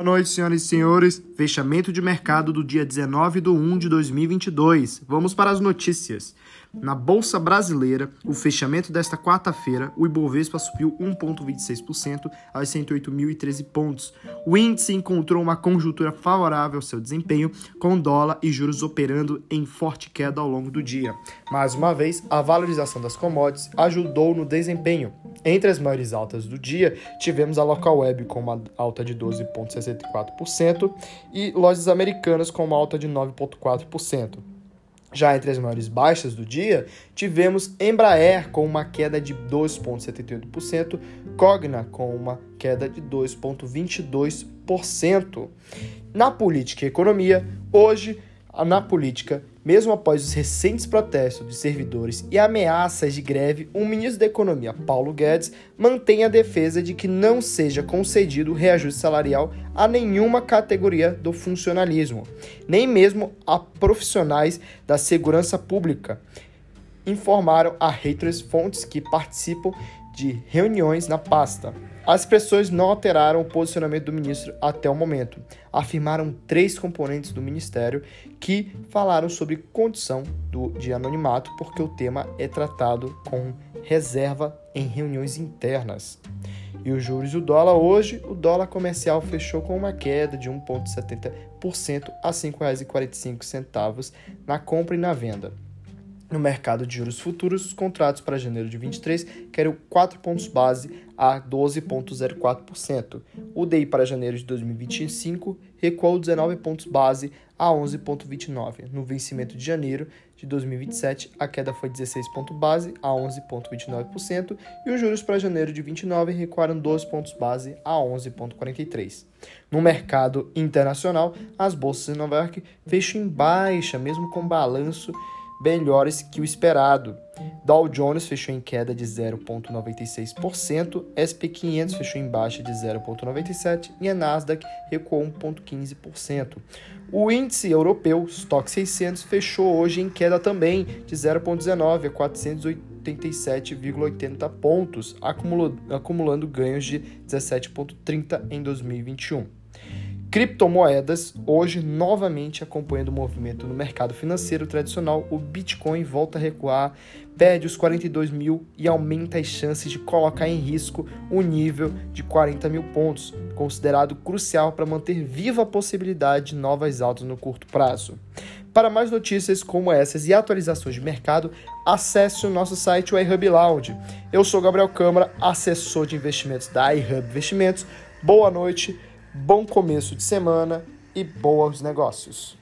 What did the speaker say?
Boa noite, senhoras e senhores. Fechamento de mercado do dia 19 de 1 de 2022. Vamos para as notícias. Na Bolsa Brasileira, o fechamento desta quarta-feira, o Ibovespa subiu 1,26% aos 108.013 pontos. O índice encontrou uma conjuntura favorável ao seu desempenho, com dólar e juros operando em forte queda ao longo do dia. Mais uma vez, a valorização das commodities ajudou no desempenho. Entre as maiores altas do dia, tivemos a Local Web com uma alta de 12,64% e lojas americanas com uma alta de 9,4%. Já entre as maiores baixas do dia, tivemos Embraer com uma queda de 2,78%, Cogna com uma queda de 2,22%. Na política e economia, hoje, na política, mesmo após os recentes protestos de servidores e ameaças de greve, o ministro da Economia, Paulo Guedes, mantém a defesa de que não seja concedido reajuste salarial a nenhuma categoria do funcionalismo, nem mesmo a profissionais da segurança pública. Informaram a Reuters fontes que participam de reuniões na pasta. As expressões não alteraram o posicionamento do ministro até o momento. Afirmaram três componentes do ministério que falaram sobre condição do, de anonimato, porque o tema é tratado com reserva em reuniões internas. E os juros do dólar hoje, o dólar comercial fechou com uma queda de 1,70% a R$ 5,45 na compra e na venda. No mercado de juros futuros, os contratos para janeiro de 23 querem 4 pontos base a 12,04%. O DI para janeiro de 2025 recuou 19 pontos base a 11,29%. No vencimento de janeiro de 2027, a queda foi 16 pontos base a 11,29% e os juros para janeiro de 29 recuaram 12 pontos base a 11,43%. No mercado internacional, as bolsas em Nova York fecham em baixa, mesmo com balanço melhores que o esperado. Dow Jones fechou em queda de 0,96%, SP 500 fechou em baixa de 0,97% e a Nasdaq recuou 1,15%. O índice europeu Stock 600 fechou hoje em queda também de 0,19 a 487,80 pontos, acumulando, ganhos de 17,30 em 2021. Criptomoedas, hoje novamente acompanhando o movimento no mercado financeiro tradicional, o Bitcoin volta a recuar, perde os 42 mil e aumenta as chances de colocar em risco o nível de 40 mil pontos, considerado crucial para manter viva a possibilidade de novas altas no curto prazo. Para mais notícias como essas e atualizações de mercado, acesse o nosso site, o iHub Lounge. Eu sou Gabriel Câmara, assessor de investimentos da iHub Investimentos. Boa noite bom começo de semana e bons negócios.